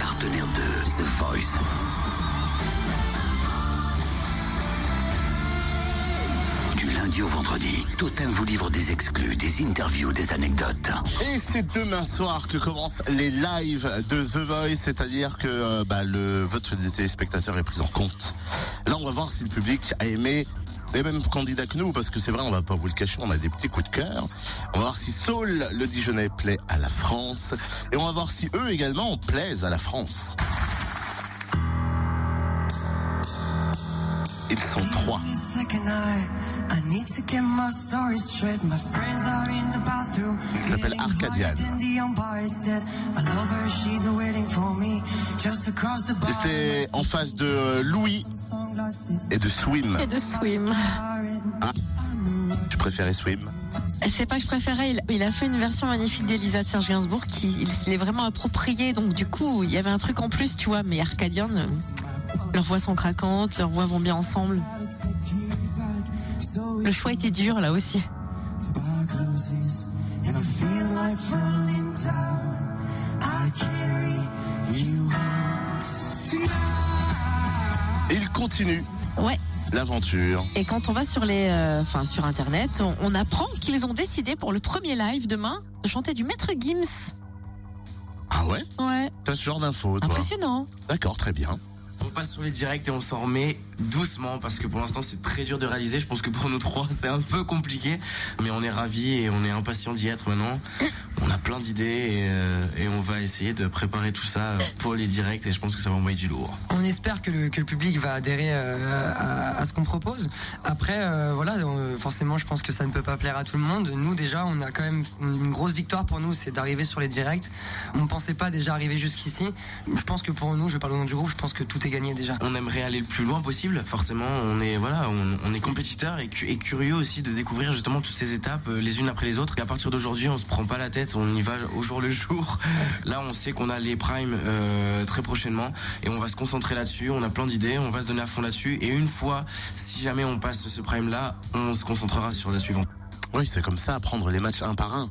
Partenaire de The Voice. Du lundi au vendredi, Totem vous livre des exclus, des interviews, des anecdotes. Et c'est demain soir que commencent les lives de The Voice, c'est-à-dire que euh, bah, le vote des téléspectateurs est pris en compte. Là, on va voir si le public a aimé les mêmes candidats que nous, parce que c'est vrai, on va pas vous le cacher, on a des petits coups de cœur. On va voir si Saul, le Dijonais, plaît à la France. Et on va voir si eux également plaisent à la France. Ils sont trois. Il s'appelle Arcadian. C'était en face de euh, Louis et de Swim. Et de Swim. Ah, tu préférais Swim C'est pas que je préférais, il, il, a fait une version magnifique d'Elisa de Serge Gainsbourg qui il, est vraiment approprié, donc du coup il y avait un truc en plus, tu vois, mais Arcadian, euh, leurs voix sont craquantes, leurs voix vont bien ensemble. Le choix était dur là aussi. Et il continue. Ouais. L'aventure. Et quand on va sur les, euh, enfin sur internet, on, on apprend qu'ils ont décidé pour le premier live demain de chanter du Maître Gims. Ah ouais? Ouais. T'as ce genre d'infos, toi? Impressionnant. D'accord, très bien. On passe sur les directs et on s'en remet doucement parce que pour l'instant c'est très dur de réaliser. Je pense que pour nous trois c'est un peu compliqué, mais on est ravis et on est impatient d'y être maintenant. On a d'idées et, euh, et, on va essayer de préparer tout ça pour les directs et je pense que ça va envoyer du lourd. On espère que le, public va adhérer euh, à, à, ce qu'on propose. Après, euh, voilà, forcément je pense que ça ne peut pas plaire à tout le monde. Nous déjà, on a quand même une grosse victoire pour nous, c'est d'arriver sur les directs. On ne pensait pas déjà arriver jusqu'ici. Je pense que pour nous, je parle au nom du groupe, je pense que tout est gagné déjà. On aimerait aller le plus loin possible. Forcément, on est voilà, on, on est compétiteur et, et, curieux aussi de découvrir justement toutes ces étapes les unes après les autres. Et à partir d'aujourd'hui, on se prend pas la tête, on y va au jour le jour. Là, on sait qu'on a les primes euh, très prochainement et on va se concentrer là-dessus. On a plein d'idées, on va se donner à fond là-dessus. Et une fois, si jamais on passe ce prime là, on se concentrera sur la suivante. Oui, c'est comme ça, prendre les matchs un par un.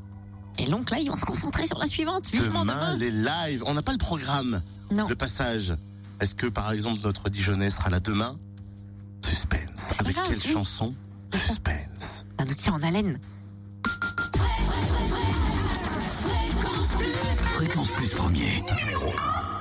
Et donc là, ils vont se concentrer sur la suivante. Vivement demain, demain. les lives. On n'a pas le programme. Non. Le passage. Est-ce que par exemple notre Dijonais sera là demain? Suspense. Avec grave, quelle oui. chanson? Suspense. Ça nous tient en haleine. Fréquence Plus premier, numéro 1.